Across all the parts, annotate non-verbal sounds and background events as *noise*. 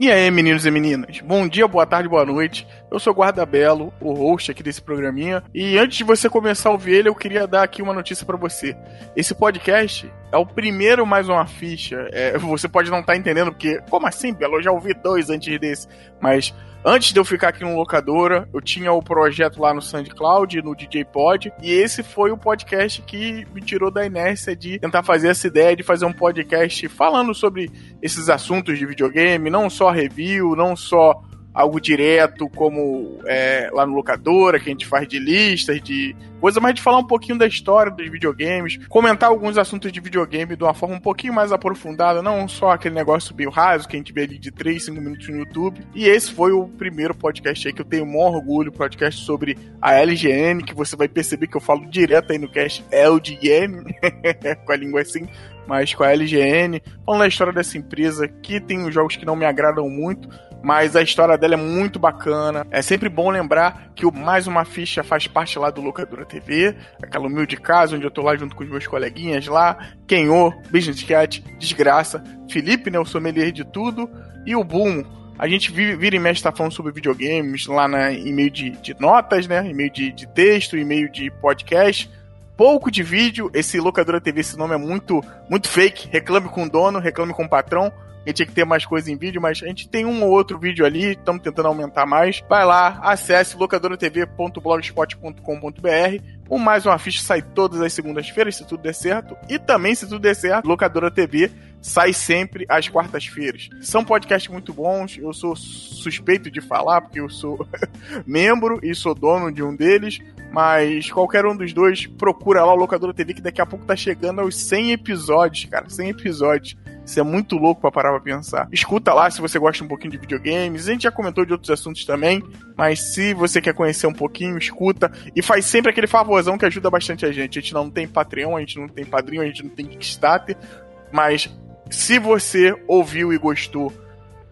E aí, meninos e meninas? Bom dia, boa tarde, boa noite. Eu sou o Guarda Belo, o host aqui desse programinha. E antes de você começar a ouvir ele, eu queria dar aqui uma notícia para você. Esse podcast é o primeiro mais uma ficha. É, *laughs* você pode não estar tá entendendo, porque, como assim, Belo? Eu já ouvi dois antes desse. Mas Antes de eu ficar aqui no locadora, eu tinha o projeto lá no SoundCloud, no DJ Pod, e esse foi o podcast que me tirou da inércia de tentar fazer essa ideia de fazer um podcast falando sobre esses assuntos de videogame, não só review, não só algo direto, como é, lá no Locadora, que a gente faz de listas, de coisa, mas de falar um pouquinho da história dos videogames, comentar alguns assuntos de videogame de uma forma um pouquinho mais aprofundada, não só aquele negócio meio raso que a gente vê ali de 3, 5 minutos no YouTube. E esse foi o primeiro podcast aí que eu tenho um orgulho, podcast sobre a LGN, que você vai perceber que eu falo direto aí no cast LGN, *laughs* com a língua assim, mas com a LGN, falando da história dessa empresa, que tem jogos que não me agradam muito, mas a história dela é muito bacana. É sempre bom lembrar que o Mais Uma Ficha faz parte lá do Locadora TV, aquela humilde casa onde eu tô lá junto com os meus coleguinhas lá, Kenô, Business Cat, Desgraça, Felipe, né, o sommelier de tudo, e o Boom, a gente vira e mexe tá falando sobre videogames lá na, em meio de, de notas, né? Em meio de, de texto, em meio de podcast. Pouco de vídeo. Esse Locadora TV, esse nome é muito, muito fake. Reclame com o dono, reclame com o patrão gente tinha que ter mais coisa em vídeo, mas a gente tem um ou outro vídeo ali, estamos tentando aumentar mais. Vai lá, acesse locadoratv.blogspot.com.br. O Mais Uma Ficha sai todas as segundas-feiras, se tudo der certo. E também, se tudo der certo, Locadora TV sai sempre às quartas-feiras. São podcasts muito bons, eu sou suspeito de falar, porque eu sou *laughs* membro e sou dono de um deles, mas qualquer um dos dois, procura lá o Locadora TV, que daqui a pouco tá chegando aos 100 episódios, cara, 100 episódios. Isso é muito louco pra parar pra pensar. Escuta lá se você gosta um pouquinho de videogames. A gente já comentou de outros assuntos também, mas se você quer conhecer um pouquinho, escuta. E faz sempre aquele favorzão que ajuda bastante a gente. A gente não tem Patreon, a gente não tem padrinho, a gente não tem Kickstarter, mas se você ouviu e gostou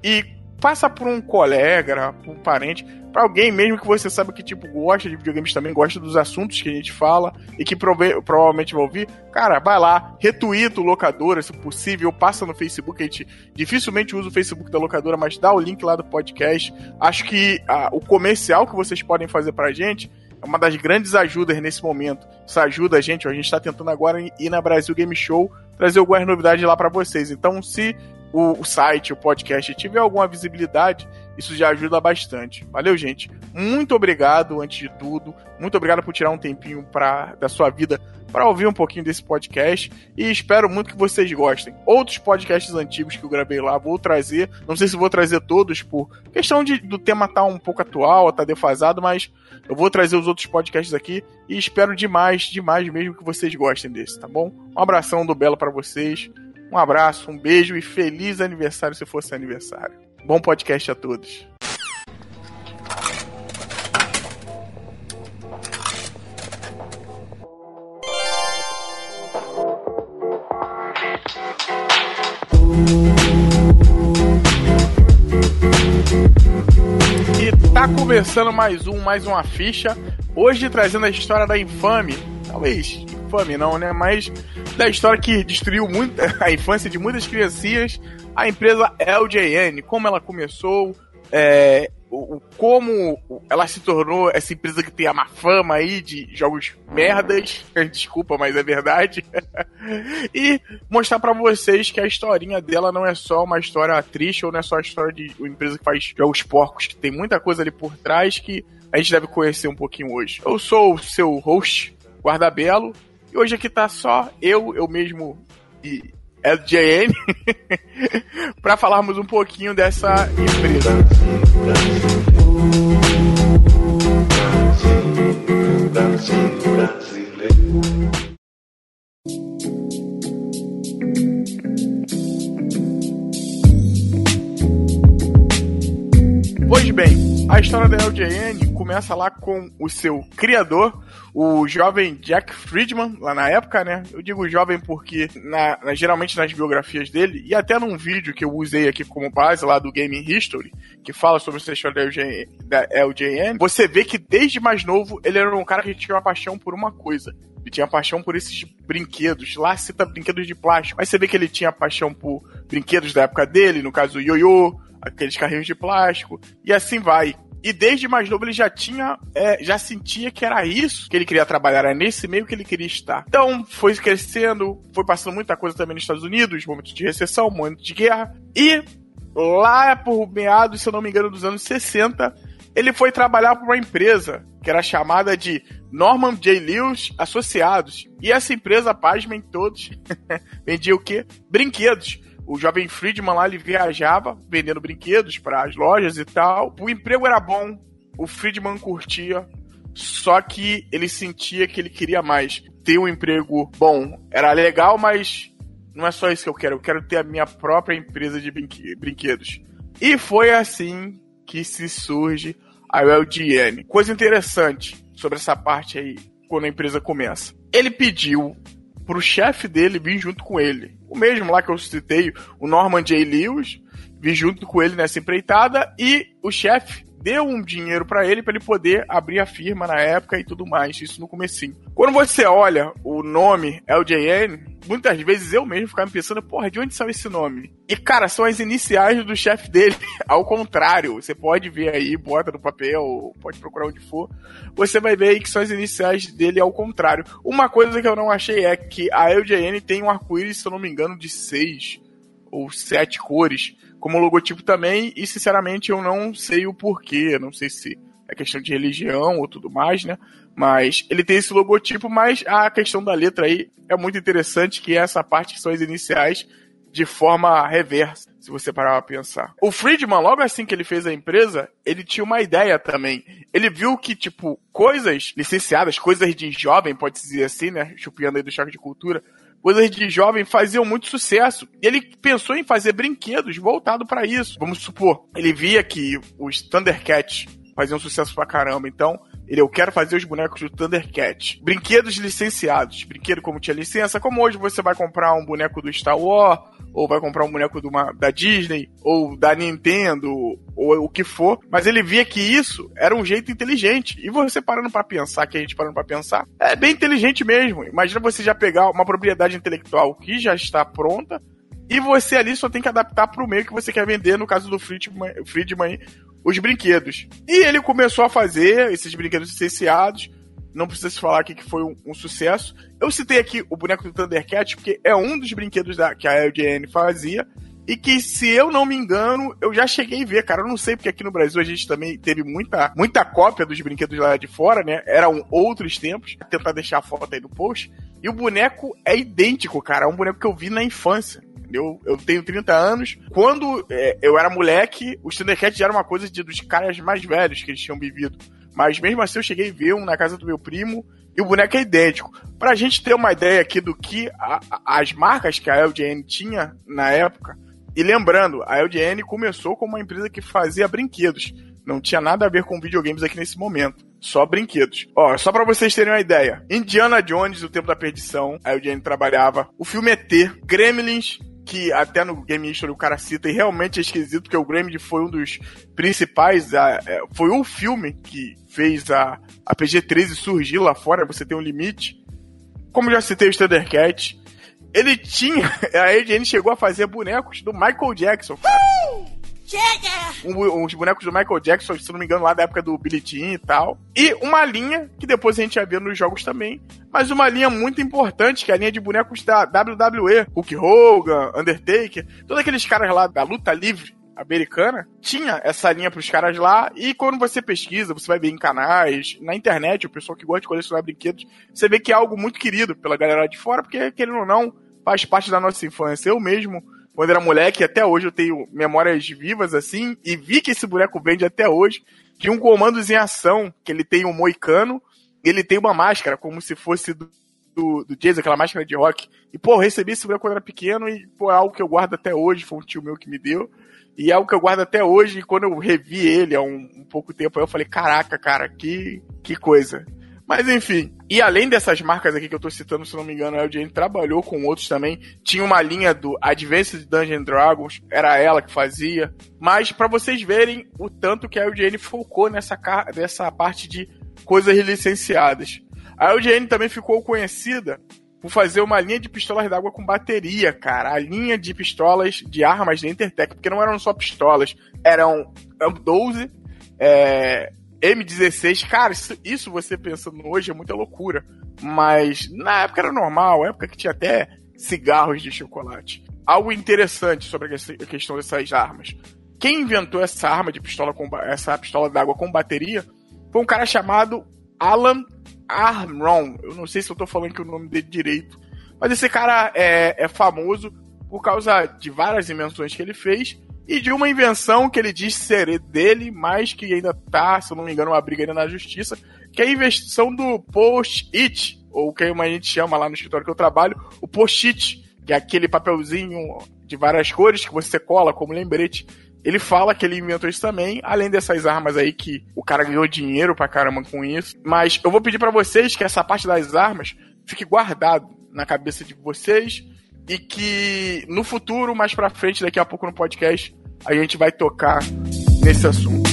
e passa por um colega, por um parente, para alguém mesmo que você sabe que tipo gosta de videogames também, gosta dos assuntos que a gente fala e que prove provavelmente vai ouvir, cara, vai lá, retuita o locadora, se possível, passa no Facebook, a gente dificilmente usa o Facebook da locadora, mas dá o link lá do podcast. Acho que ah, o comercial que vocês podem fazer pra gente é uma das grandes ajudas nesse momento. Isso ajuda a gente, a gente está tentando agora ir na Brasil Game Show trazer algumas novidades lá para vocês. Então, se o, o site, o podcast tiver alguma visibilidade, isso já ajuda bastante. Valeu, gente. Muito obrigado, antes de tudo. Muito obrigado por tirar um tempinho pra, da sua vida para ouvir um pouquinho desse podcast. E espero muito que vocês gostem. Outros podcasts antigos que eu gravei lá, vou trazer. Não sei se vou trazer todos, por questão de, do tema tá um pouco atual, tá defasado, mas eu vou trazer os outros podcasts aqui. E espero demais, demais mesmo que vocês gostem desse, tá bom? Um abração do Belo para vocês. Um abraço, um beijo e feliz aniversário se fosse aniversário. Bom podcast a todos. E tá começando mais um, mais uma ficha. Hoje trazendo a história da infame, talvez infame não, né? Mas da história que destruiu muito *laughs* a infância de muitas criancinhas a empresa LJN, como ela começou, é, o, como ela se tornou essa empresa que tem a má fama aí de jogos merdas, *laughs* desculpa, mas é verdade, *laughs* e mostrar para vocês que a historinha dela não é só uma história triste ou não é só a história de uma empresa que faz jogos porcos, que tem muita coisa ali por trás que a gente deve conhecer um pouquinho hoje. Eu sou o seu host, Guardabelo, hoje aqui tá só eu, eu mesmo e LJN, *laughs* para falarmos um pouquinho dessa empresa. Pois bem, a história da LJN começa lá com o seu criador, o jovem Jack Friedman, lá na época, né? Eu digo jovem porque na, na, geralmente nas biografias dele, e até num vídeo que eu usei aqui como base lá do Gaming History, que fala sobre essa história da, LJN, você vê que desde mais novo ele era um cara que tinha uma paixão por uma coisa. Ele tinha paixão por esses brinquedos. Lá cita brinquedos de plástico. Mas você vê que ele tinha paixão por brinquedos da época dele, no caso o ioiô, aqueles carrinhos de plástico, e assim vai. E desde mais novo ele já tinha, é, já sentia que era isso que ele queria trabalhar, era nesse meio que ele queria estar. Então foi crescendo, foi passando muita coisa também nos Estados Unidos, momentos de recessão, momentos de guerra. E lá por meados, se eu não me engano, dos anos 60, ele foi trabalhar para uma empresa que era chamada de Norman J. Lewis Associados. E essa empresa, pasmem todos, *laughs* vendia o quê? Brinquedos o jovem Friedman lá ele viajava vendendo brinquedos para as lojas e tal. O emprego era bom, o Friedman curtia, só que ele sentia que ele queria mais. Ter um emprego bom era legal, mas não é só isso que eu quero. Eu quero ter a minha própria empresa de brinquedos. E foi assim que se surge a LGN. Coisa interessante sobre essa parte aí, quando a empresa começa. Ele pediu pro chefe dele vir junto com ele. O mesmo lá que eu citei, o Norman J. Lewis, vir junto com ele nessa empreitada e o chefe deu um dinheiro para ele para ele poder abrir a firma na época e tudo mais, isso no comecinho. Quando você olha o nome LJN, muitas vezes eu mesmo ficava pensando, porra, de onde saiu esse nome? E cara, são as iniciais do chefe dele, *laughs* ao contrário, você pode ver aí, bota no papel, pode procurar onde for, você vai ver aí que são as iniciais dele ao contrário. Uma coisa que eu não achei é que a LJN tem um arco-íris, se eu não me engano, de seis ou sete cores como logotipo também, e sinceramente eu não sei o porquê, não sei se é questão de religião ou tudo mais, né? Mas ele tem esse logotipo, mas a questão da letra aí é muito interessante, que é essa parte que são as iniciais de forma reversa, se você parar pra pensar. O Friedman, logo assim que ele fez a empresa, ele tinha uma ideia também. Ele viu que, tipo, coisas licenciadas, coisas de jovem, pode dizer assim, né? Chupiando aí do choque de cultura, coisas de jovem faziam muito sucesso. E ele pensou em fazer brinquedos voltado para isso. Vamos supor, ele via que os Thundercats faziam sucesso pra caramba, então ele, eu quero fazer os bonecos do Thundercat. Brinquedos licenciados. Brinquedo como tinha licença, como hoje você vai comprar um boneco do Star Wars, ou vai comprar um boneco uma, da Disney, ou da Nintendo, ou o que for. Mas ele via que isso era um jeito inteligente. E você parando para pensar, que a gente parando para pensar, é bem inteligente mesmo. Imagina você já pegar uma propriedade intelectual que já está pronta, e você ali só tem que adaptar para o meio que você quer vender, no caso do Friedman, Friedman os brinquedos. E ele começou a fazer esses brinquedos licenciados. Não precisa se falar aqui que foi um, um, sucesso. Eu citei aqui o boneco do Thundercat, porque é um dos brinquedos da, que a LGN fazia. E que, se eu não me engano, eu já cheguei a ver, cara. Eu não sei, porque aqui no Brasil a gente também teve muita, muita cópia dos brinquedos lá de fora, né? Eram outros tempos. Vou tentar deixar a foto aí no post. E o boneco é idêntico, cara. É um boneco que eu vi na infância. Eu, eu tenho 30 anos. Quando é, eu era moleque, os Thundercats eram uma coisa de, dos caras mais velhos que eles tinham vivido. Mas mesmo assim eu cheguei a ver um na casa do meu primo e o boneco é idêntico. Pra gente ter uma ideia aqui do que a, a, as marcas que a LGN tinha na época. E lembrando, a LGN começou como uma empresa que fazia brinquedos. Não tinha nada a ver com videogames aqui nesse momento. Só brinquedos. Ó, só para vocês terem uma ideia. Indiana Jones, O Tempo da Perdição, a LGN trabalhava. O filme ET, Gremlins, que até no Game History o cara cita, e realmente é esquisito, porque o Gremlin foi um dos principais, a, é, foi um filme que fez a, a PG-13 surgir lá fora, você tem um limite. Como já citei o Thundercat, ele tinha, *laughs* a AGN chegou a fazer bonecos do Michael Jackson, cara. Um, uns bonecos do Michael Jackson, se não me engano, lá da época do Billy Jean e tal. E uma linha, que depois a gente ia ver nos jogos também, mas uma linha muito importante, que é a linha de bonecos da WWE. Hulk Hogan, Undertaker, todos aqueles caras lá da luta livre americana, tinha essa linha pros caras lá, e quando você pesquisa, você vai ver em canais, na internet, o pessoal que gosta de colecionar brinquedos, você vê que é algo muito querido pela galera de fora, porque, querendo ou não, faz parte da nossa infância. Eu mesmo quando era moleque, até hoje eu tenho memórias vivas assim, e vi que esse boneco vende até hoje, de um comandos em ação, que ele tem um moicano, ele tem uma máscara, como se fosse do, do, do Jason, aquela máscara de rock. E, pô, eu recebi esse boneco quando era pequeno, e, pô, é algo que eu guardo até hoje, foi um tio meu que me deu. E é algo que eu guardo até hoje, e quando eu revi ele há um, um pouco tempo, eu falei, caraca, cara, que, que coisa. Mas enfim. E além dessas marcas aqui que eu tô citando, se não me engano, a LGN trabalhou com outros também. Tinha uma linha do Advanced Dungeons Dragons, era ela que fazia. Mas para vocês verem o tanto que a LGN focou nessa, nessa parte de coisas licenciadas. A LGN também ficou conhecida por fazer uma linha de pistolas d'água com bateria, cara. A linha de pistolas de armas da Intertech, porque não eram só pistolas, eram 12, é, M16. Cara, isso, isso você pensando hoje é muita loucura. Mas na época era normal, época que tinha até cigarros de chocolate. Algo interessante sobre a questão dessas armas. Quem inventou essa arma de pistola com essa pistola d'água com bateria foi um cara chamado Alan Armstrong. Eu não sei se eu tô falando aqui o nome dele direito. Mas esse cara é, é famoso por causa de várias invenções que ele fez e de uma invenção que ele diz ser dele, mas que ainda tá, se eu não me engano, uma briga ainda na justiça, que é a invenção do post-it, ou que a gente chama lá no escritório que eu trabalho, o post-it, que é aquele papelzinho de várias cores que você cola como lembrete. Ele fala que ele inventou isso também, além dessas armas aí que o cara ganhou dinheiro pra caramba com isso. Mas eu vou pedir para vocês que essa parte das armas fique guardado na cabeça de vocês e que no futuro, mais pra frente, daqui a pouco no podcast, a gente vai tocar nesse assunto.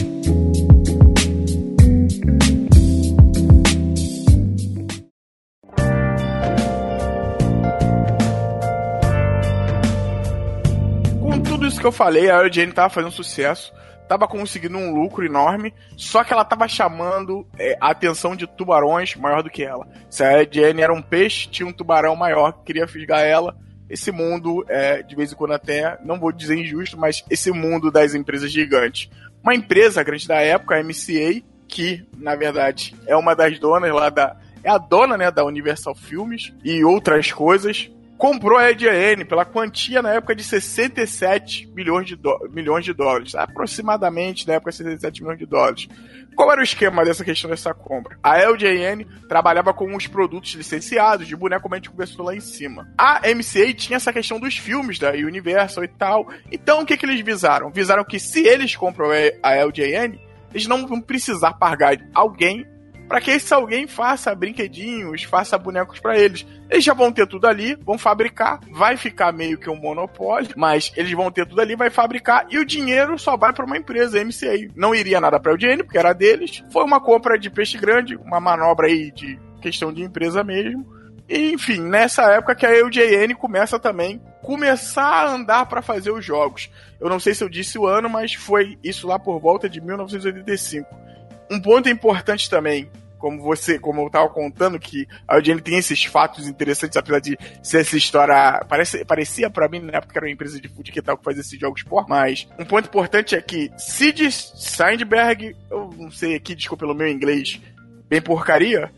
Com tudo isso que eu falei, a Jane tava fazendo sucesso tava conseguindo um lucro enorme, só que ela tava chamando é, a atenção de tubarões maior do que ela. Se a Jane era um peixe, tinha um tubarão maior que queria fisgar ela, esse mundo, é, de vez em quando até, não vou dizer injusto, mas esse mundo das empresas gigantes. Uma empresa grande da época, a MCA, que, na verdade, é uma das donas lá da... É a dona, né, da Universal Filmes e outras coisas, comprou a EDN pela quantia na época de 67 milhões de, milhões de dólares. Aproximadamente, na época, 67 milhões de dólares. Qual era o esquema dessa questão dessa compra? A LJN trabalhava com os produtos licenciados de boneco, como a gente conversou lá em cima. A MCA tinha essa questão dos filmes da Universal e tal. Então, o que, que eles visaram? Visaram que se eles compram a LJN, eles não vão precisar pagar alguém para que esse alguém faça brinquedinhos, faça bonecos para eles. Eles já vão ter tudo ali, vão fabricar, vai ficar meio que um monopólio, mas eles vão ter tudo ali, vai fabricar e o dinheiro só vai para uma empresa, MCA. Não iria nada para o Eugênio, porque era deles. Foi uma compra de peixe grande, uma manobra aí de questão de empresa mesmo. E, enfim, nessa época que a EUJN começa também começar a andar para fazer os jogos. Eu não sei se eu disse o ano, mas foi isso lá por volta de 1985. Um ponto importante também, como você, como eu tava contando, que a Eugene tem esses fatos interessantes, apesar de ser essa história. Parece, parecia para mim, na época era uma empresa de food que tal que fazia esses jogos por, mas um ponto importante é que Sid Sandberg, eu não sei aqui, desculpa pelo meu inglês, bem porcaria,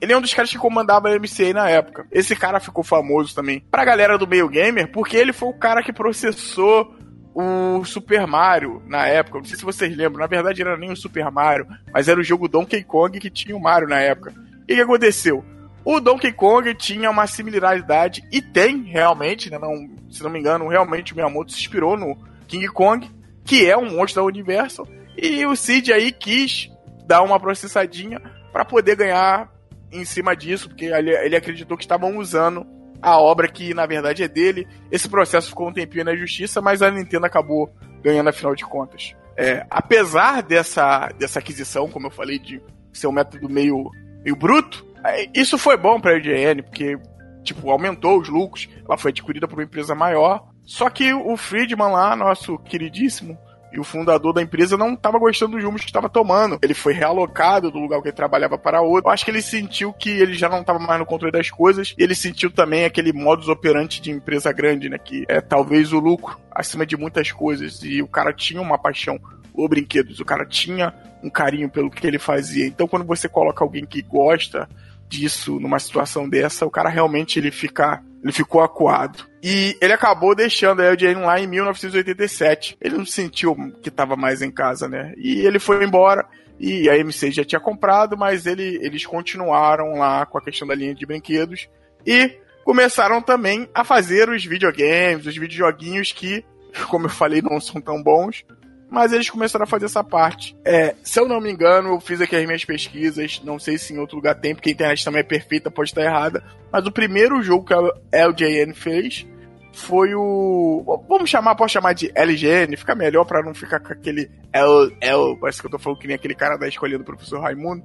ele é um dos caras que comandava a MCA na época. Esse cara ficou famoso também pra galera do meio gamer, porque ele foi o cara que processou o Super Mario na época. Não sei se vocês lembram, na verdade era nem o Super Mario, mas era o jogo Donkey Kong que tinha o Mario na época. E o que aconteceu? O Donkey Kong tinha uma similaridade, e tem realmente, né, não, se não me engano, realmente o Miyamoto se inspirou no King Kong, que é um monstro da Universal, e o Cid aí quis dar uma processadinha para poder ganhar em cima disso, porque ele, ele acreditou que estavam usando a obra que na verdade é dele. Esse processo ficou um tempinho na justiça, mas a Nintendo acabou ganhando afinal de contas. É, apesar dessa, dessa aquisição, como eu falei, de ser um método meio, meio bruto, é, isso foi bom para a IGN, porque tipo, aumentou os lucros, ela foi adquirida por uma empresa maior. Só que o Friedman lá, nosso queridíssimo, e o fundador da empresa não estava gostando dos rumos que estava tomando. Ele foi realocado do lugar que ele trabalhava para outro. Eu acho que ele sentiu que ele já não estava mais no controle das coisas. Ele sentiu também aquele modus operandi de empresa grande, né? Que é talvez o lucro acima de muitas coisas. E o cara tinha uma paixão por brinquedos. O cara tinha um carinho pelo que ele fazia. Então, quando você coloca alguém que gosta disso numa situação dessa, o cara realmente ele fica ele ficou acuado. E ele acabou deixando a LJN lá em 1987. Ele não sentiu que estava mais em casa, né? E ele foi embora. E a MC já tinha comprado, mas ele, eles continuaram lá com a questão da linha de brinquedos. E começaram também a fazer os videogames, os videojoguinhos que, *laughs* como eu falei, não são tão bons mas eles começaram a fazer essa parte. É, se eu não me engano, eu fiz aqui as minhas pesquisas, não sei se em outro lugar tem, porque a internet também é perfeita, pode estar errada, mas o primeiro jogo que a LJN fez foi o. Vamos chamar, posso chamar de LGN, fica melhor para não ficar com aquele L, L, parece que eu tô falando que nem aquele cara da escolha do professor Raimundo.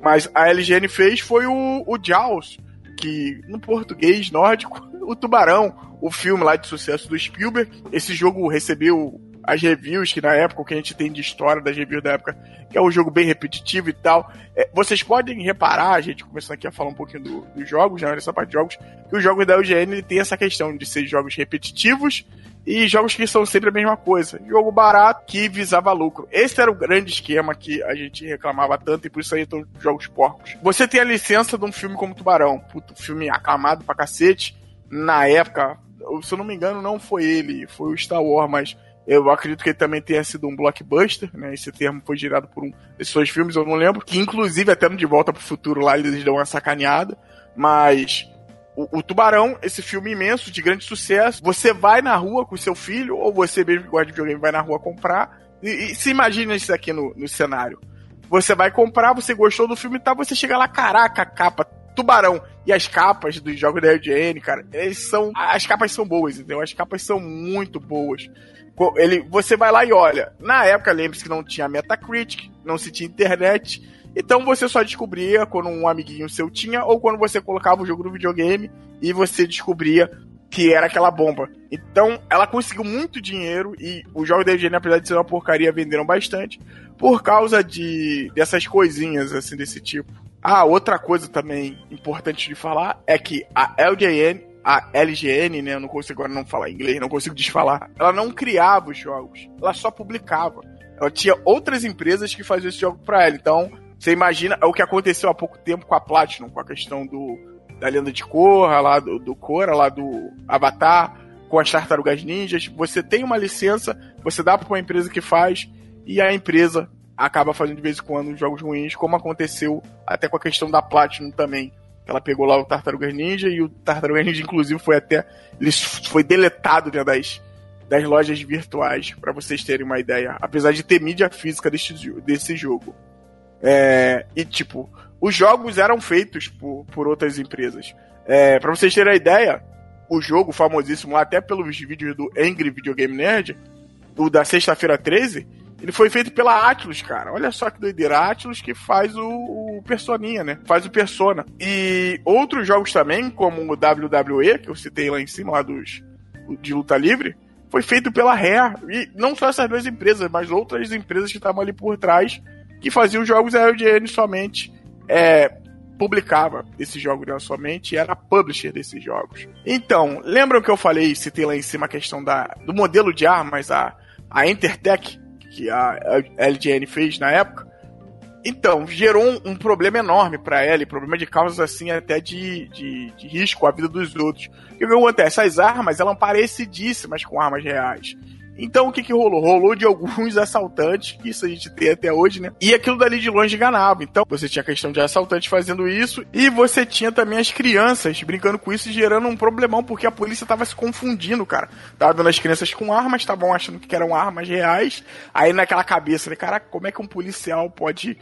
Mas a LGN fez foi o, o Jaws, que no português nórdico, *laughs* o Tubarão, o filme lá de sucesso do Spielberg. Esse jogo recebeu as reviews que na época, o que a gente tem de história das reviews da época, que é um jogo bem repetitivo e tal. É, vocês podem reparar, a gente começando aqui a falar um pouquinho do, dos jogos, né, nessa parte de jogos, que os jogos da UGN tem essa questão de ser jogos repetitivos e jogos que são sempre a mesma coisa. Jogo barato que visava lucro. Esse era o grande esquema que a gente reclamava tanto e por isso aí estão jogos porcos. Você tem a licença de um filme como Tubarão, puto, filme aclamado pra cacete. Na época, se eu não me engano, não foi ele, foi o Star Wars, mas eu acredito que ele também tenha sido um blockbuster, né? Esse termo foi gerado por um desses dois filmes, eu não lembro. Que inclusive até no De Volta pro Futuro lá eles dão uma sacaneada. Mas o, o, Tubarão, esse filme imenso, de grande sucesso, você vai na rua com seu filho, ou você mesmo que gosta de videogame vai na rua comprar, e, e se imagina isso aqui no, no cenário. Você vai comprar, você gostou do filme e tal, você chega lá, caraca, capa, Tubarão. E as capas dos jogos da LGN, cara, eles são. As capas são boas, entendeu? As capas são muito boas. Ele, você vai lá e olha. Na época, lembre-se que não tinha Metacritic, não se tinha internet. Então você só descobria quando um amiguinho seu tinha, ou quando você colocava o jogo no videogame e você descobria que era aquela bomba. Então ela conseguiu muito dinheiro e os jogos da EGN, apesar de ser uma porcaria, venderam bastante por causa de dessas coisinhas assim desse tipo. Ah, outra coisa também importante de falar é que a LJN, a LGN, né, eu não consigo agora não falar inglês, não consigo desfalar. Ela não criava os jogos, ela só publicava. Ela tinha outras empresas que faziam esse jogo para ela. Então, você imagina o que aconteceu há pouco tempo com a Platinum, com a questão do da lenda de Korra, lá do, do Korra, lá do Avatar, com as tartarugas ninjas. Você tem uma licença, você dá para uma empresa que faz, e a empresa acaba fazendo de vez em quando jogos ruins, como aconteceu até com a questão da Platinum também. Ela pegou lá o Tartarugas Ninja e o Tartarugas Ninja, inclusive, foi até. Ele foi deletado né, das, das lojas virtuais, para vocês terem uma ideia. Apesar de ter mídia física desse, desse jogo. É, e tipo, os jogos eram feitos por, por outras empresas. É, para vocês terem a ideia, o jogo famosíssimo até pelos vídeos do Angry Video Game Nerd, o da sexta-feira 13, ele foi feito pela Atlus, cara. Olha só que doideira. A Atlus que faz o, o Personinha, né? Faz o Persona. E outros jogos também, como o WWE, que eu citei lá em cima, lá dos de luta livre, foi feito pela Rare. E não só essas duas empresas, mas outras empresas que estavam ali por trás que faziam jogos a LGN somente. É, publicava esses jogos né, somente era publisher desses jogos. Então, lembram que eu falei, citei lá em cima a questão da, do modelo de armas, a, a Intertech, que a LGN fez na época? Então, gerou um, um problema enorme para ela, problema de causas assim até de, de, de, risco à vida dos outros. O que acontece? Essas armas eram parecidíssimas com armas reais. Então o que que rolou? Rolou de alguns *laughs* assaltantes, que isso a gente tem até hoje, né? E aquilo dali de longe enganava. Então você tinha a questão de assaltantes fazendo isso e você tinha também as crianças brincando com isso e gerando um problemão porque a polícia tava se confundindo, cara. Tava dando as crianças com armas, estavam achando que eram armas reais. Aí naquela cabeça, né? Caraca, como é que um policial pode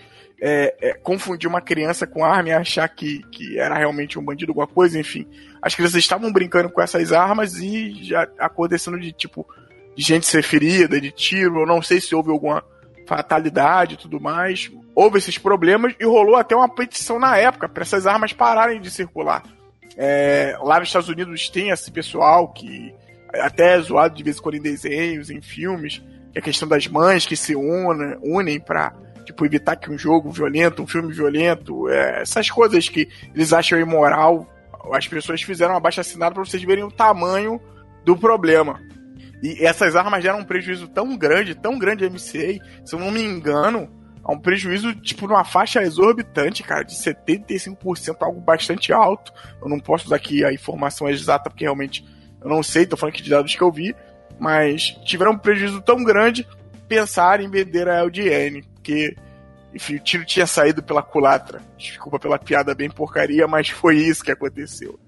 é, é, confundir uma criança com arma e achar que, que era realmente um bandido, alguma coisa, enfim. As crianças estavam brincando com essas armas e já acontecendo de tipo de gente ser ferida, de tiro, eu não sei se houve alguma fatalidade e tudo mais. Houve esses problemas e rolou até uma petição na época para essas armas pararem de circular. É, lá nos Estados Unidos tem esse pessoal que até é zoado de vez em quando em desenhos, em filmes, que é a questão das mães que se unem, unem para tipo, evitar que um jogo violento, um filme violento, é, essas coisas que eles acham imoral, as pessoas fizeram uma baixa assinada para vocês verem o tamanho do problema. E essas armas geram um prejuízo tão grande, tão grande a MCA, se eu não me engano, há um prejuízo, tipo, numa faixa exorbitante, cara, de 75%, algo bastante alto. Eu não posso dar aqui a informação exata, porque realmente eu não sei, tô falando aqui de dados que eu vi, mas tiveram um prejuízo tão grande pensar em vender a LDN, porque, enfim, o tiro tinha saído pela culatra. Desculpa pela piada bem porcaria, mas foi isso que aconteceu.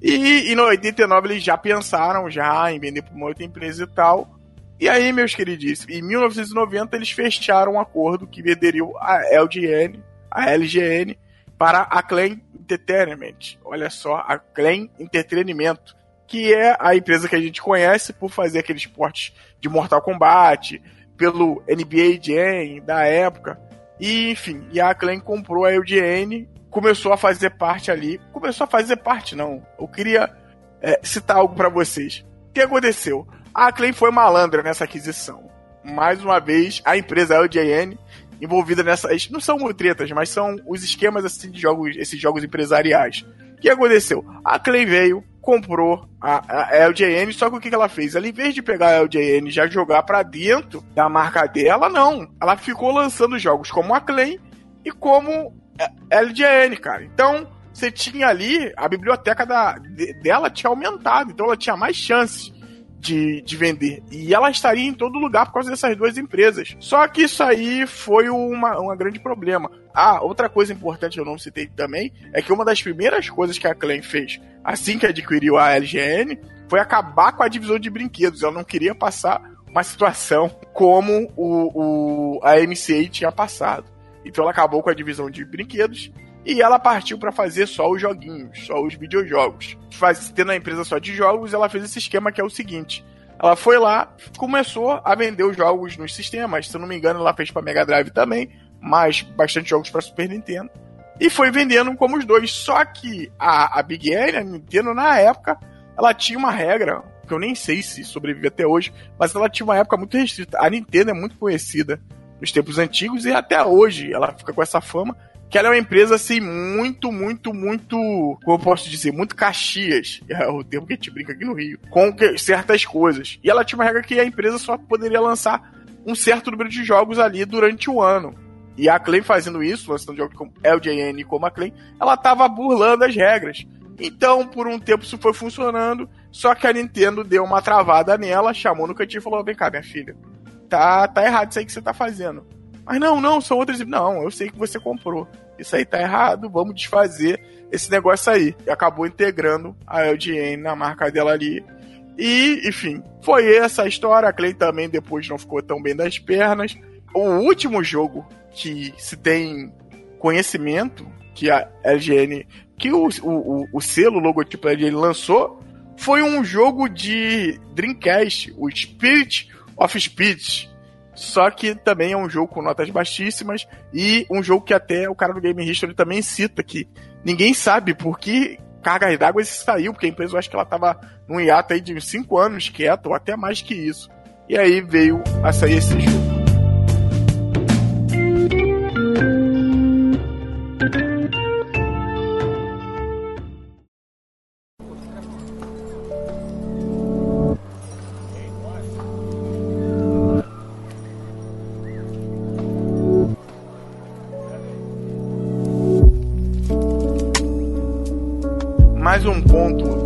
E, e no 89 eles já pensaram já em vender para uma outra empresa e tal. E aí, meus queridíssimos, em 1990 eles fecharam um acordo que venderiam a LGN, a LGN, para a Clan Entertainment. Olha só, a Clan Entretenimento, que é a empresa que a gente conhece por fazer aqueles esportes de Mortal Kombat, pelo NBA Jam da época. E, enfim, e a Clan comprou a LGN começou a fazer parte ali. Começou a fazer parte, não. Eu queria é, citar algo para vocês. O que aconteceu? A Acclaim foi malandra nessa aquisição. Mais uma vez, a empresa LJN envolvida nessas. Não são tretas, mas são os esquemas assim, de jogos, esses jogos empresariais. O que aconteceu? A Clay veio, comprou a, a LJN, só que o que ela fez? Ela, em vez de pegar a LJN e já jogar para dentro da marca dela, não. Ela ficou lançando jogos como a Clay e como LJN, cara. Então, você tinha ali, a biblioteca da, dela tinha aumentado, então ela tinha mais chances de, de vender. E ela estaria em todo lugar por causa dessas duas empresas. Só que isso aí foi uma, uma grande problema. Ah, outra coisa importante que eu não citei também é que uma das primeiras coisas que a Clan fez assim que adquiriu a LGN foi acabar com a divisão de brinquedos. Ela não queria passar uma situação como o, o, a MCA tinha passado. Então ela acabou com a divisão de brinquedos e ela partiu para fazer só os joguinhos, só os videojogos. Faz, tendo a empresa só de jogos, ela fez esse esquema que é o seguinte: ela foi lá, começou a vender os jogos nos sistemas. Se eu não me engano, ela fez para Mega Drive também, mas bastante jogos para Super Nintendo. E foi vendendo como os dois. Só que a, a Big N, a Nintendo, na época, ela tinha uma regra, que eu nem sei se sobrevive até hoje, mas ela tinha uma época muito restrita. A Nintendo é muito conhecida nos tempos antigos e até hoje ela fica com essa fama que ela é uma empresa, assim, muito, muito, muito, como eu posso dizer, muito caxias, *laughs* é o termo que a gente brinca aqui no Rio, com certas coisas. E ela tinha uma regra que a empresa só poderia lançar um certo número de jogos ali durante o ano. E a Clay fazendo isso, lançando jogos como LJN e como a Clay, ela tava burlando as regras. Então, por um tempo isso foi funcionando, só que a Nintendo deu uma travada nela, chamou no cantinho e falou: vem cá, minha filha, tá, tá errado isso aí que você tá fazendo mas não, não, são outras. Não, eu sei que você comprou. Isso aí tá errado, vamos desfazer esse negócio aí. E acabou integrando a LGN na marca dela ali. E, enfim, foi essa a história. A Clay também depois não ficou tão bem das pernas. O último jogo que se tem conhecimento que a LGN, que o, o, o selo, o logotipo da LGN lançou, foi um jogo de Dreamcast, o Spirit of Speed. Só que também é um jogo com notas baixíssimas e um jogo que até o cara do Game History também cita que ninguém sabe por que carga d'água saiu, porque a empresa eu acho que ela tava num hiato aí de 5 anos quieto, ou até mais que isso. E aí veio a sair esse jogo.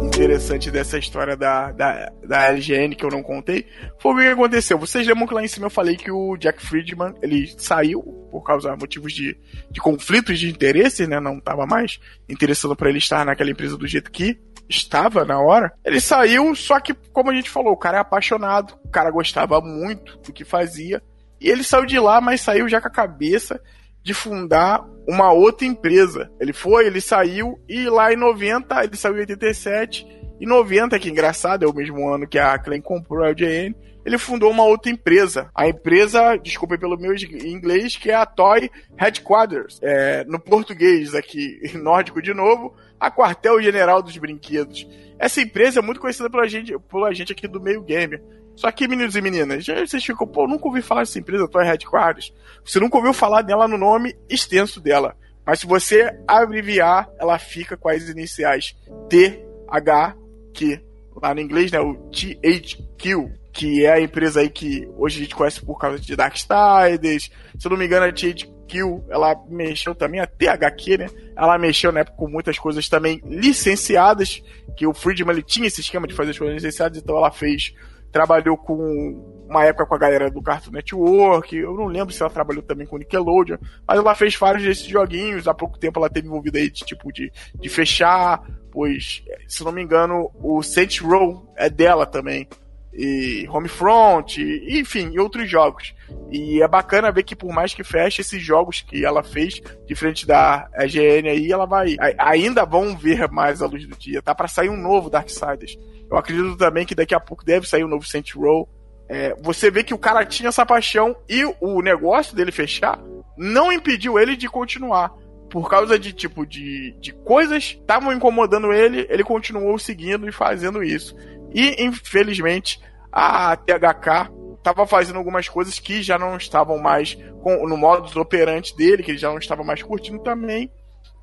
Interessante dessa história da, da, da LGN que eu não contei foi o que aconteceu. Vocês lembram que lá em cima eu falei que o Jack Friedman ele saiu por causa de motivos de, de conflitos de interesse, né? Não estava mais interessando para ele estar naquela empresa do jeito que estava na hora. Ele saiu, só que, como a gente falou, o cara é apaixonado, o cara gostava muito do que fazia. E ele saiu de lá, mas saiu já com a cabeça de fundar uma outra empresa. Ele foi, ele saiu, e lá em 90, ele saiu em 87, e 90, que engraçado, é o mesmo ano que a Klein comprou a LJN, ele fundou uma outra empresa. A empresa, desculpe pelo meu inglês, que é a Toy Headquarters. É, no português aqui, *laughs* nórdico de novo, a quartel-general dos brinquedos. Essa empresa é muito conhecida pela gente, pela gente aqui do meio gamer. Só que, meninos e meninas, já vocês ficam, pô, nunca ouvi falar dessa empresa, Toy Headquarters. Você nunca ouviu falar dela no nome extenso dela. Mas se você abreviar, ela fica com as iniciais THQ. Lá no inglês, né? O THQ, que é a empresa aí que hoje a gente conhece por causa de Darksiders. Se eu não me engano, a THQ, ela mexeu também, a THQ, né? Ela mexeu, né, com muitas coisas também licenciadas, que o Friedman ele tinha esse esquema de fazer as coisas licenciadas, então ela fez trabalhou com uma época com a galera do Cartoon Network, eu não lembro se ela trabalhou também com Nickelodeon, mas ela fez vários desses joguinhos, há pouco tempo ela teve envolvida aí de tipo de, de fechar, pois, se não me engano, o Saints Row é dela também, e Homefront, enfim, e outros jogos. E é bacana ver que por mais que feche esses jogos que ela fez, diferente da EGN aí, ela vai, ainda vão ver mais a luz do dia, tá para sair um novo Darksiders. Eu acredito também que daqui a pouco deve sair um novo Saints Row. É, você vê que o cara tinha essa paixão e o negócio dele fechar não impediu ele de continuar. por causa de tipo de, de coisas estavam incomodando ele, ele continuou seguindo e fazendo isso. E infelizmente a THK estava fazendo algumas coisas que já não estavam mais com, no modus operandi dele, que ele já não estava mais curtindo também.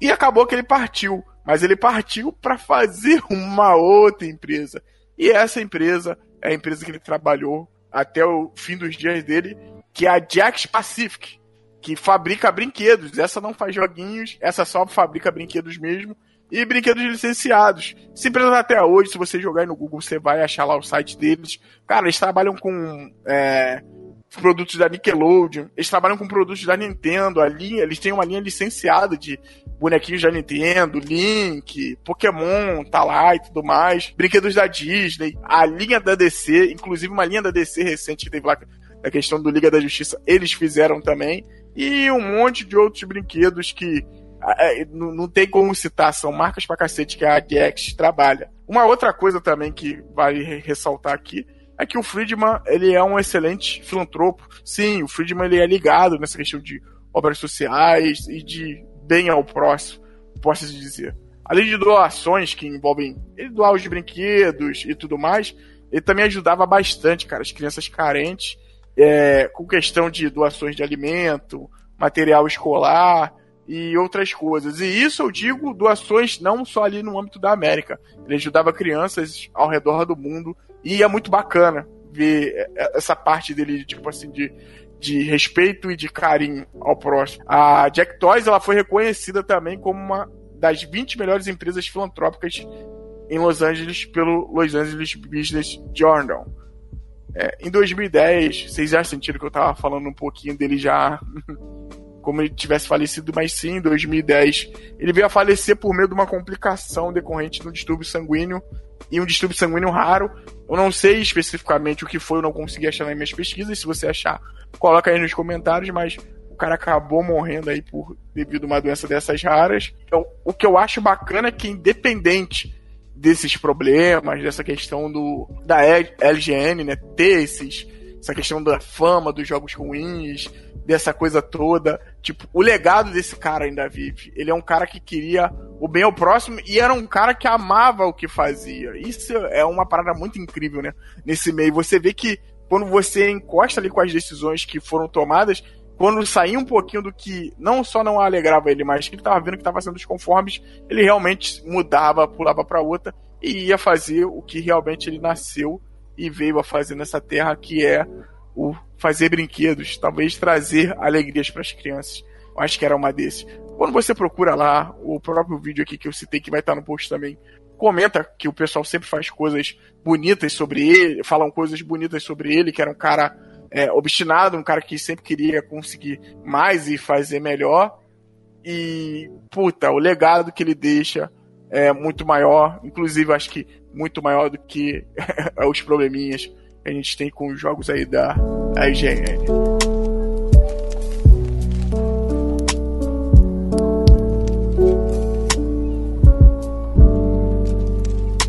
E acabou que ele partiu. Mas ele partiu para fazer uma outra empresa. E essa empresa é a empresa que ele trabalhou até o fim dos dias dele, que é a Jax Pacific, que fabrica brinquedos. Essa não faz joguinhos, essa só fabrica brinquedos mesmo e brinquedos licenciados. Simplesmente até hoje, se você jogar no Google, você vai achar lá o site deles. Cara, eles trabalham com é, produtos da Nickelodeon, eles trabalham com produtos da Nintendo, a linha, eles têm uma linha licenciada de bonequinhos da Nintendo, Link, Pokémon, tá lá e tudo mais, brinquedos da Disney, a linha da DC, inclusive uma linha da DC recente que teve lá a questão do Liga da Justiça, eles fizeram também, e um monte de outros brinquedos que é, não, não tem como citar, são marcas pra cacete que a DX trabalha. Uma outra coisa também que vale ressaltar aqui é que o Friedman ele é um excelente filantropo. Sim, o Friedman ele é ligado nessa questão de obras sociais e de bem ao próximo, posso dizer. Além de doações que envolvem ele doar os brinquedos e tudo mais, ele também ajudava bastante, cara, as crianças carentes, é, com questão de doações de alimento, material escolar e outras coisas. E isso eu digo doações não só ali no âmbito da América. Ele ajudava crianças ao redor do mundo e é muito bacana ver essa parte dele, tipo assim, de, de respeito e de carinho ao próximo. A Jack Toys ela foi reconhecida também como uma das 20 melhores empresas filantrópicas em Los Angeles pelo Los Angeles Business Journal. É, em 2010, vocês já sentiram que eu tava falando um pouquinho dele já *laughs* como ele tivesse falecido, mas sim, em 2010. Ele veio a falecer por meio de uma complicação decorrente de um distúrbio sanguíneo e um distúrbio sanguíneo raro. Eu não sei especificamente o que foi, eu não consegui achar nas minhas pesquisas. Se você achar, coloca aí nos comentários, mas o cara acabou morrendo aí por devido a uma doença dessas raras. Então, o que eu acho bacana é que independente desses problemas, dessa questão do da LGN, né, ter esses essa questão da fama dos jogos ruins, dessa coisa toda. Tipo, o legado desse cara ainda vive. Ele é um cara que queria o bem ao próximo e era um cara que amava o que fazia. Isso é uma parada muito incrível, né? Nesse meio. Você vê que quando você encosta ali com as decisões que foram tomadas, quando saía um pouquinho do que não só não alegrava ele, mas que ele tava vendo que tava sendo desconformes, ele realmente mudava, pulava para outra e ia fazer o que realmente ele nasceu e veio a fazer nessa terra, que é o fazer brinquedos, talvez trazer alegrias para as crianças. Eu acho que era uma desses. Quando você procura lá o próprio vídeo aqui que eu citei, que vai estar no post também, comenta que o pessoal sempre faz coisas bonitas sobre ele, falam coisas bonitas sobre ele, que era um cara é, obstinado, um cara que sempre queria conseguir mais e fazer melhor. E, puta, o legado que ele deixa é muito maior, inclusive acho que muito maior do que *laughs* os probleminhas a gente tem com os jogos aí da, da IGN.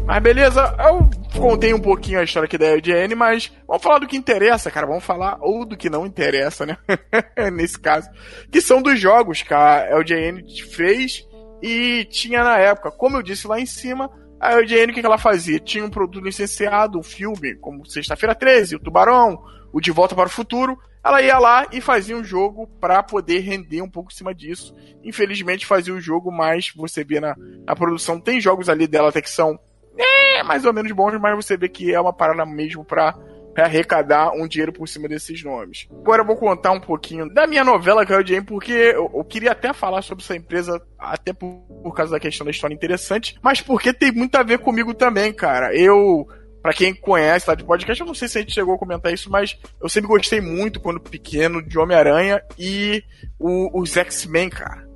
Mas beleza, eu contei um pouquinho a história aqui da IGN, mas vamos falar do que interessa, cara. Vamos falar ou do que não interessa, né? *laughs* Nesse caso. Que são dos jogos que a LGN fez e tinha na época. Como eu disse lá em cima, a EGN, o que ela fazia? Tinha um produto licenciado, um filme, como Sexta-feira 13, o Tubarão, o De Volta para o Futuro. Ela ia lá e fazia um jogo para poder render um pouco em cima disso. Infelizmente, fazia o jogo, mas você vê na, na produção, tem jogos ali dela até que são é, mais ou menos bons, mas você vê que é uma parada mesmo pra para arrecadar um dinheiro por cima desses nomes. Agora eu vou contar um pouquinho da minha novela que eu odiei, porque eu, eu, queria até falar sobre essa empresa, até por, por causa da questão da história interessante, mas porque tem muito a ver comigo também, cara. Eu para quem conhece lá de podcast, eu não sei se a gente chegou a comentar isso, mas eu sempre gostei muito, quando pequeno, de Homem-Aranha e o, os X-Men, cara.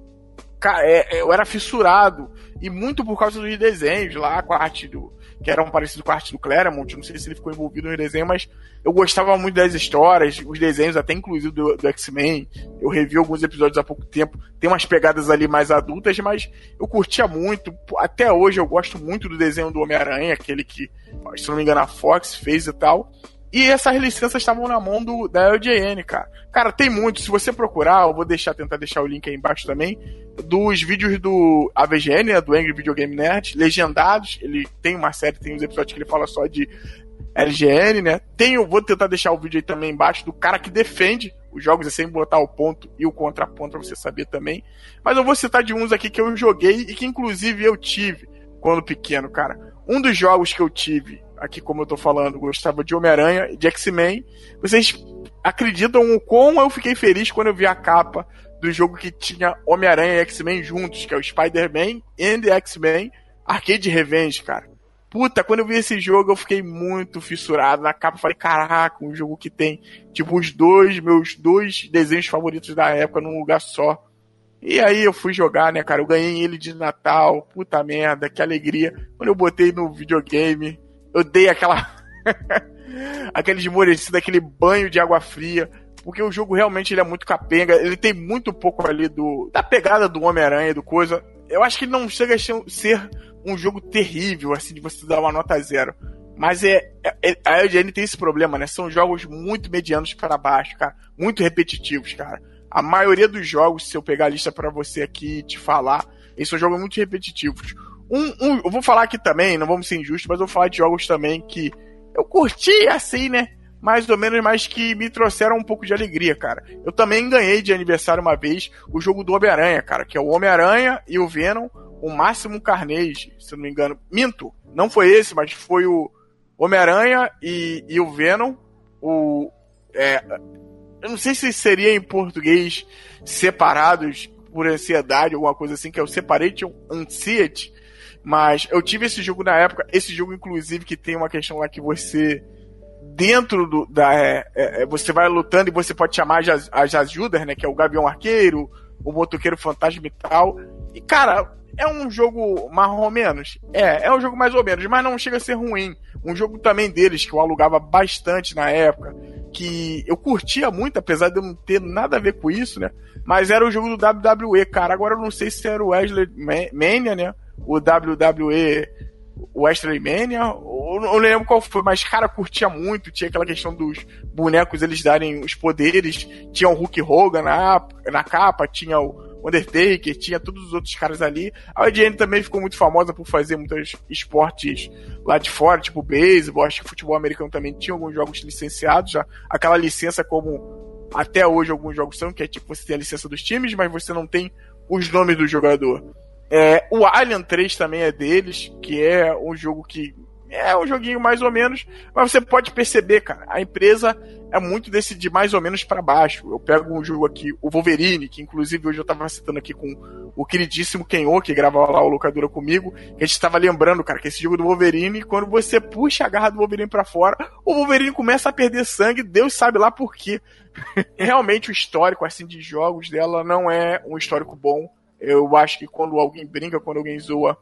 Cara, é, eu era fissurado. E muito por causa dos desenhos lá, com a arte do, que eram parecidos com a arte do Claremont. Não sei se ele ficou envolvido no desenho, mas eu gostava muito das histórias, os desenhos, até inclusive do, do X-Men. Eu revi alguns episódios há pouco tempo. Tem umas pegadas ali mais adultas, mas eu curtia muito. Até hoje eu gosto muito do desenho do Homem-Aranha, aquele que, se não me engano, a Fox fez e tal. E essas licenças estavam na mão do, da LJN, cara. Cara, tem muito. Se você procurar, eu vou deixar, tentar deixar o link aí embaixo também, dos vídeos do AVGN, né, do Angry Video Game Nerd, legendados. Ele tem uma série, tem uns episódios que ele fala só de LGN, né? Tem, vou tentar deixar o vídeo aí também embaixo do cara que defende os jogos, é sem botar o ponto e o contraponto pra você saber também. Mas eu vou citar de uns aqui que eu joguei e que inclusive eu tive quando pequeno, cara. Um dos jogos que eu tive, aqui como eu tô falando, gostava de Homem-Aranha e de X-Men. Vocês acreditam o quão eu fiquei feliz quando eu vi a capa do jogo que tinha Homem-Aranha e X-Men juntos, que é o Spider-Man and X-Men Arcade Revenge, cara. Puta, quando eu vi esse jogo, eu fiquei muito fissurado na capa. Falei, caraca, um jogo que tem, tipo, os dois, meus dois desenhos favoritos da época num lugar só. E aí eu fui jogar, né, cara? Eu ganhei ele de Natal. Puta merda, que alegria. Quando eu botei no videogame, eu dei aquela. *laughs* aquele esmorecido, aquele banho de água fria. Porque o jogo realmente ele é muito capenga. Ele tem muito pouco ali do da pegada do Homem-Aranha, do coisa. Eu acho que ele não chega a ser um jogo terrível, assim, de você dar uma nota zero. Mas é, é a LGN tem esse problema, né? São jogos muito medianos para baixo, cara. Muito repetitivos, cara. A maioria dos jogos, se eu pegar a lista para você aqui e te falar, eles são jogos muito repetitivos. Um, um, eu vou falar aqui também, não vamos ser injustos, mas eu vou falar de jogos também que eu curti assim, né? Mais ou menos, mas que me trouxeram um pouco de alegria, cara. Eu também ganhei de aniversário uma vez o jogo do Homem-Aranha, cara, que é o Homem-Aranha e o Venom o Máximo Carnage, se não me engano. Minto, não foi esse, mas foi o Homem-Aranha e, e o Venom. O, é, eu não sei se seria em português separados por ansiedade, alguma coisa assim, que é o Separation Anxiety. Mas eu tive esse jogo na época, esse jogo, inclusive, que tem uma questão lá que você. Dentro do. Da, é, é, é você vai lutando e você pode chamar as, as ajudas, né? Que é o Gavião Arqueiro, o Motoqueiro Fantasma e tal. E, cara, é um jogo mais ou menos. É, é um jogo mais ou menos, mas não chega a ser ruim. Um jogo também deles que eu alugava bastante na época, que eu curtia muito, apesar de eu não ter nada a ver com isso, né? Mas era o jogo do WWE, cara. Agora eu não sei se era o Wesley Mania, né? O WWE Wesley Mania, eu não lembro qual foi, mas cara, curtia muito. Tinha aquela questão dos bonecos eles darem os poderes. Tinha o Hulk Hogan na, na capa, tinha o Undertaker, tinha todos os outros caras ali. A IGN também ficou muito famosa por fazer muitos esportes lá de fora, tipo beisebol, acho que futebol americano também tinha alguns jogos licenciados já. Aquela licença como até hoje alguns jogos são, que é tipo você tem a licença dos times, mas você não tem os nomes do jogador. É, o Alien 3 também é deles, que é um jogo que é um joguinho mais ou menos, mas você pode perceber, cara, a empresa é muito desse de mais ou menos para baixo. Eu pego um jogo aqui, o Wolverine, que inclusive hoje eu tava citando aqui com o queridíssimo Kenô, que gravava lá o locadora comigo, que a gente tava lembrando, cara, que esse jogo do Wolverine, quando você puxa a garra do Wolverine para fora, o Wolverine começa a perder sangue, Deus sabe lá por quê. *laughs* Realmente o histórico assim de jogos dela não é um histórico bom. Eu acho que quando alguém brinca, quando alguém zoa,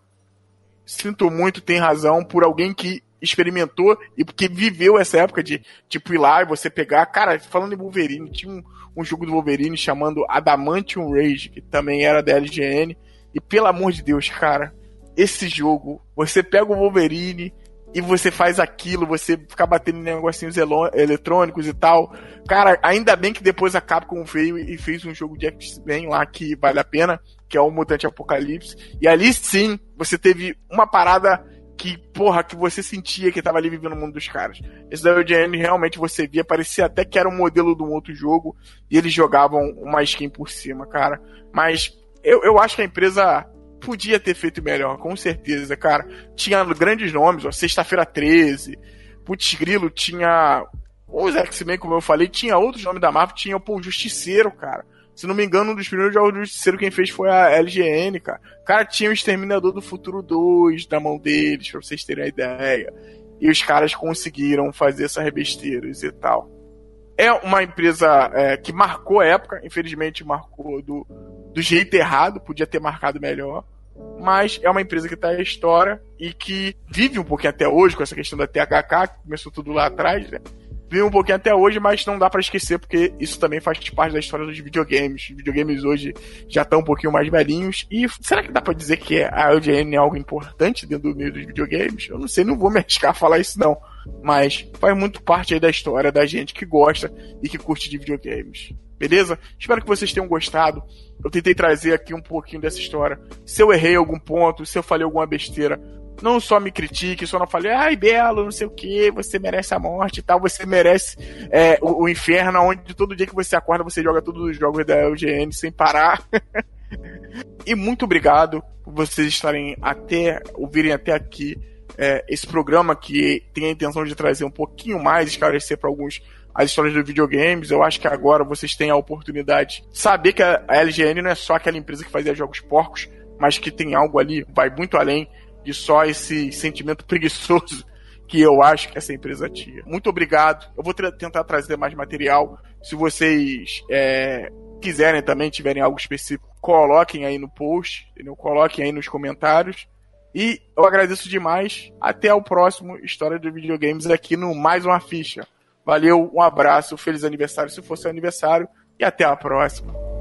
sinto muito, tem razão, por alguém que experimentou e que viveu essa época de, tipo, ir lá e você pegar. Cara, falando em Wolverine, tinha um, um jogo do Wolverine chamando Adamantium Rage, que também era da LGN. E pelo amor de Deus, cara, esse jogo, você pega o Wolverine e você faz aquilo, você fica batendo em negocinhos eletrônicos e tal. Cara, ainda bem que depois a Capcom veio e fez um jogo de X-Men lá que vale a pena, que é o Mutante Apocalipse. E ali sim, você teve uma parada que, porra, que você sentia que tava ali vivendo no mundo dos caras. Esse da realmente você via, parecia até que era um modelo de um outro jogo, e eles jogavam uma skin por cima, cara. Mas eu, eu acho que a empresa podia ter feito melhor, com certeza, cara. Tinha grandes nomes, ó, Sexta-feira 13, Putz Grilo, tinha os X-Men, como eu falei, tinha outros nomes da Marvel, tinha o Justiceiro, cara. Se não me engano, um dos primeiros jogos do Justiceiro quem fez foi a LGN, cara. O cara tinha o Exterminador do Futuro 2 na mão deles, pra vocês terem a ideia. E os caras conseguiram fazer essas besteiras e tal. É uma empresa é, que marcou a época, infelizmente marcou do, do jeito errado, podia ter marcado melhor mas é uma empresa que está na história e que vive um pouquinho até hoje com essa questão da THK, que começou tudo lá atrás, né? Vive um pouquinho até hoje, mas não dá para esquecer porque isso também faz parte da história dos videogames. Os videogames hoje já estão um pouquinho mais velhinhos. E será que dá para dizer que a LGN é algo importante dentro do meio dos videogames? Eu não sei, não vou me arriscar a falar isso não. mas faz muito parte aí da história da gente que gosta e que curte de videogames. Beleza? Espero que vocês tenham gostado. Eu tentei trazer aqui um pouquinho dessa história. Se eu errei algum ponto, se eu falei alguma besteira, não só me critique, só não fale, ai, Belo, não sei o que, você merece a morte e tal, você merece é, o, o, inferno, onde todo dia que você acorda você joga todos os jogos da LGN sem parar. *laughs* e muito obrigado por vocês estarem até, ouvirem até aqui é, esse programa que tem a intenção de trazer um pouquinho mais, esclarecer para alguns as histórias dos videogames. Eu acho que agora vocês têm a oportunidade de saber que a LGN não é só aquela empresa que fazia jogos porcos, mas que tem algo ali, vai muito além de só esse sentimento preguiçoso *laughs* que eu acho que essa empresa tinha. Muito obrigado. Eu vou tentar trazer mais material. Se vocês é, quiserem também, tiverem algo específico, coloquem aí no post, entendeu? coloquem aí nos comentários. E eu agradeço demais. Até o próximo História de Videogames aqui no Mais Uma Ficha. Valeu, um abraço, feliz aniversário se for seu aniversário e até a próxima.